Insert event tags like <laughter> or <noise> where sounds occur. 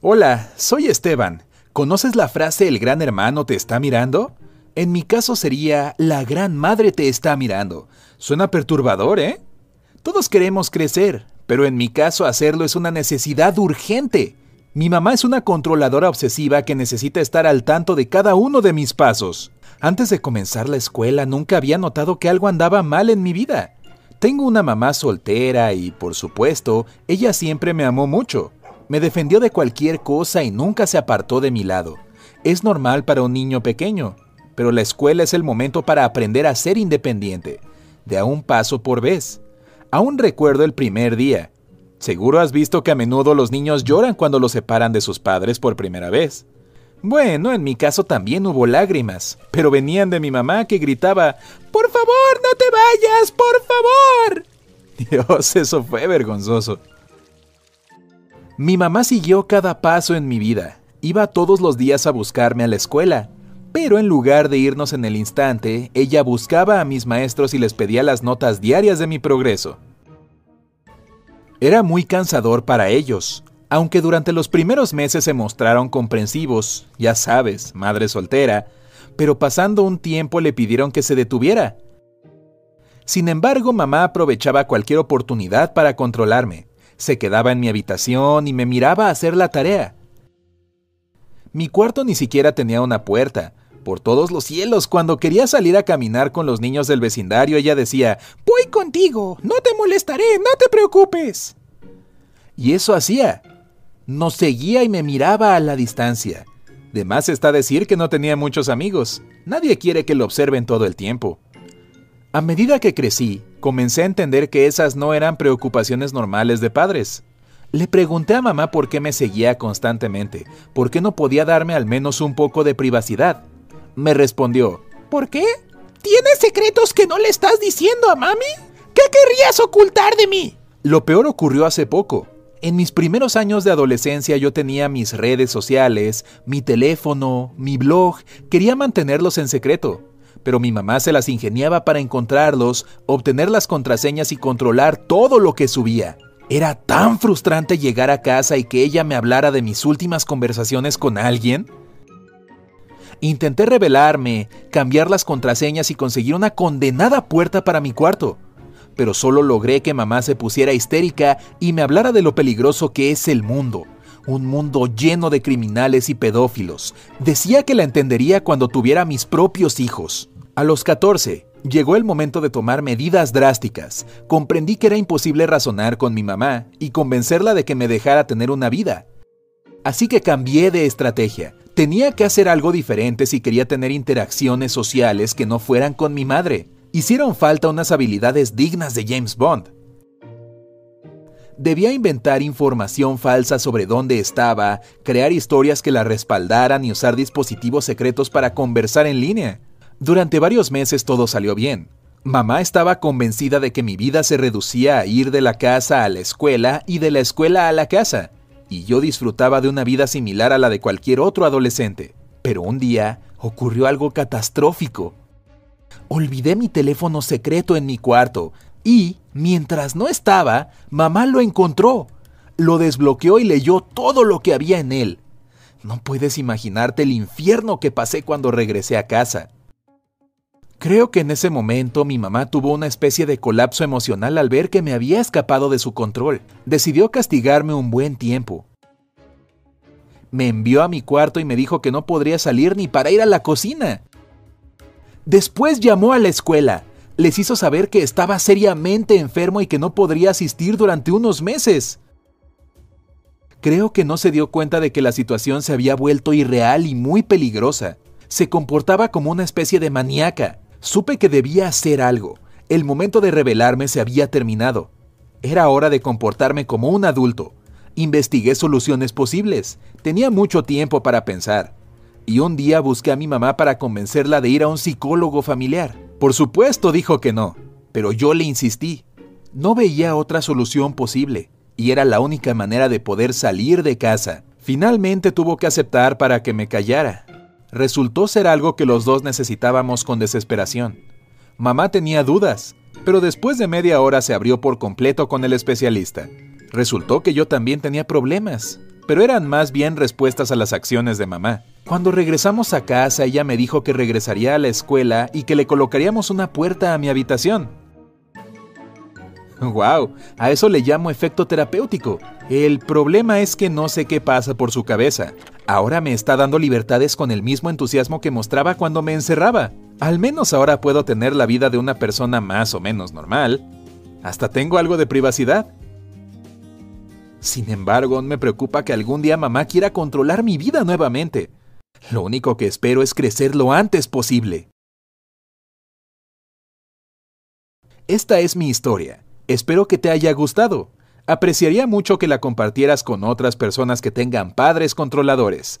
Hola, soy Esteban. ¿Conoces la frase el gran hermano te está mirando? En mi caso sería la gran madre te está mirando. Suena perturbador, ¿eh? Todos queremos crecer, pero en mi caso hacerlo es una necesidad urgente. Mi mamá es una controladora obsesiva que necesita estar al tanto de cada uno de mis pasos. Antes de comenzar la escuela nunca había notado que algo andaba mal en mi vida. Tengo una mamá soltera y, por supuesto, ella siempre me amó mucho. Me defendió de cualquier cosa y nunca se apartó de mi lado. Es normal para un niño pequeño, pero la escuela es el momento para aprender a ser independiente, de a un paso por vez. Aún recuerdo el primer día. Seguro has visto que a menudo los niños lloran cuando los separan de sus padres por primera vez. Bueno, en mi caso también hubo lágrimas, pero venían de mi mamá que gritaba, Por favor, no te vayas, por favor. <laughs> Dios, eso fue vergonzoso. Mi mamá siguió cada paso en mi vida. Iba todos los días a buscarme a la escuela. Pero en lugar de irnos en el instante, ella buscaba a mis maestros y les pedía las notas diarias de mi progreso. Era muy cansador para ellos, aunque durante los primeros meses se mostraron comprensivos, ya sabes, madre soltera, pero pasando un tiempo le pidieron que se detuviera. Sin embargo, mamá aprovechaba cualquier oportunidad para controlarme se quedaba en mi habitación y me miraba hacer la tarea. Mi cuarto ni siquiera tenía una puerta. Por todos los cielos, cuando quería salir a caminar con los niños del vecindario, ella decía, Voy contigo, no te molestaré, no te preocupes. Y eso hacía. Nos seguía y me miraba a la distancia. De más está decir que no tenía muchos amigos. Nadie quiere que lo observen todo el tiempo. A medida que crecí, comencé a entender que esas no eran preocupaciones normales de padres. Le pregunté a mamá por qué me seguía constantemente, por qué no podía darme al menos un poco de privacidad. Me respondió, ¿por qué? ¿Tienes secretos que no le estás diciendo a mami? ¿Qué querrías ocultar de mí? Lo peor ocurrió hace poco. En mis primeros años de adolescencia yo tenía mis redes sociales, mi teléfono, mi blog, quería mantenerlos en secreto pero mi mamá se las ingeniaba para encontrarlos, obtener las contraseñas y controlar todo lo que subía. Era tan frustrante llegar a casa y que ella me hablara de mis últimas conversaciones con alguien. Intenté revelarme, cambiar las contraseñas y conseguir una condenada puerta para mi cuarto, pero solo logré que mamá se pusiera histérica y me hablara de lo peligroso que es el mundo, un mundo lleno de criminales y pedófilos. Decía que la entendería cuando tuviera mis propios hijos. A los 14, llegó el momento de tomar medidas drásticas. Comprendí que era imposible razonar con mi mamá y convencerla de que me dejara tener una vida. Así que cambié de estrategia. Tenía que hacer algo diferente si quería tener interacciones sociales que no fueran con mi madre. Hicieron falta unas habilidades dignas de James Bond debía inventar información falsa sobre dónde estaba, crear historias que la respaldaran y usar dispositivos secretos para conversar en línea. Durante varios meses todo salió bien. Mamá estaba convencida de que mi vida se reducía a ir de la casa a la escuela y de la escuela a la casa, y yo disfrutaba de una vida similar a la de cualquier otro adolescente. Pero un día ocurrió algo catastrófico. Olvidé mi teléfono secreto en mi cuarto y, mientras no estaba, mamá lo encontró. Lo desbloqueó y leyó todo lo que había en él. No puedes imaginarte el infierno que pasé cuando regresé a casa. Creo que en ese momento mi mamá tuvo una especie de colapso emocional al ver que me había escapado de su control. Decidió castigarme un buen tiempo. Me envió a mi cuarto y me dijo que no podría salir ni para ir a la cocina. Después llamó a la escuela les hizo saber que estaba seriamente enfermo y que no podría asistir durante unos meses. Creo que no se dio cuenta de que la situación se había vuelto irreal y muy peligrosa. Se comportaba como una especie de maníaca. Supe que debía hacer algo. El momento de rebelarme se había terminado. Era hora de comportarme como un adulto. Investigué soluciones posibles. Tenía mucho tiempo para pensar. Y un día busqué a mi mamá para convencerla de ir a un psicólogo familiar. Por supuesto dijo que no, pero yo le insistí. No veía otra solución posible, y era la única manera de poder salir de casa. Finalmente tuvo que aceptar para que me callara. Resultó ser algo que los dos necesitábamos con desesperación. Mamá tenía dudas, pero después de media hora se abrió por completo con el especialista. Resultó que yo también tenía problemas. Pero eran más bien respuestas a las acciones de mamá. Cuando regresamos a casa, ella me dijo que regresaría a la escuela y que le colocaríamos una puerta a mi habitación. <laughs> ¡Wow! A eso le llamo efecto terapéutico. El problema es que no sé qué pasa por su cabeza. Ahora me está dando libertades con el mismo entusiasmo que mostraba cuando me encerraba. Al menos ahora puedo tener la vida de una persona más o menos normal. Hasta tengo algo de privacidad. Sin embargo, me preocupa que algún día mamá quiera controlar mi vida nuevamente. Lo único que espero es crecer lo antes posible. Esta es mi historia. Espero que te haya gustado. Apreciaría mucho que la compartieras con otras personas que tengan padres controladores.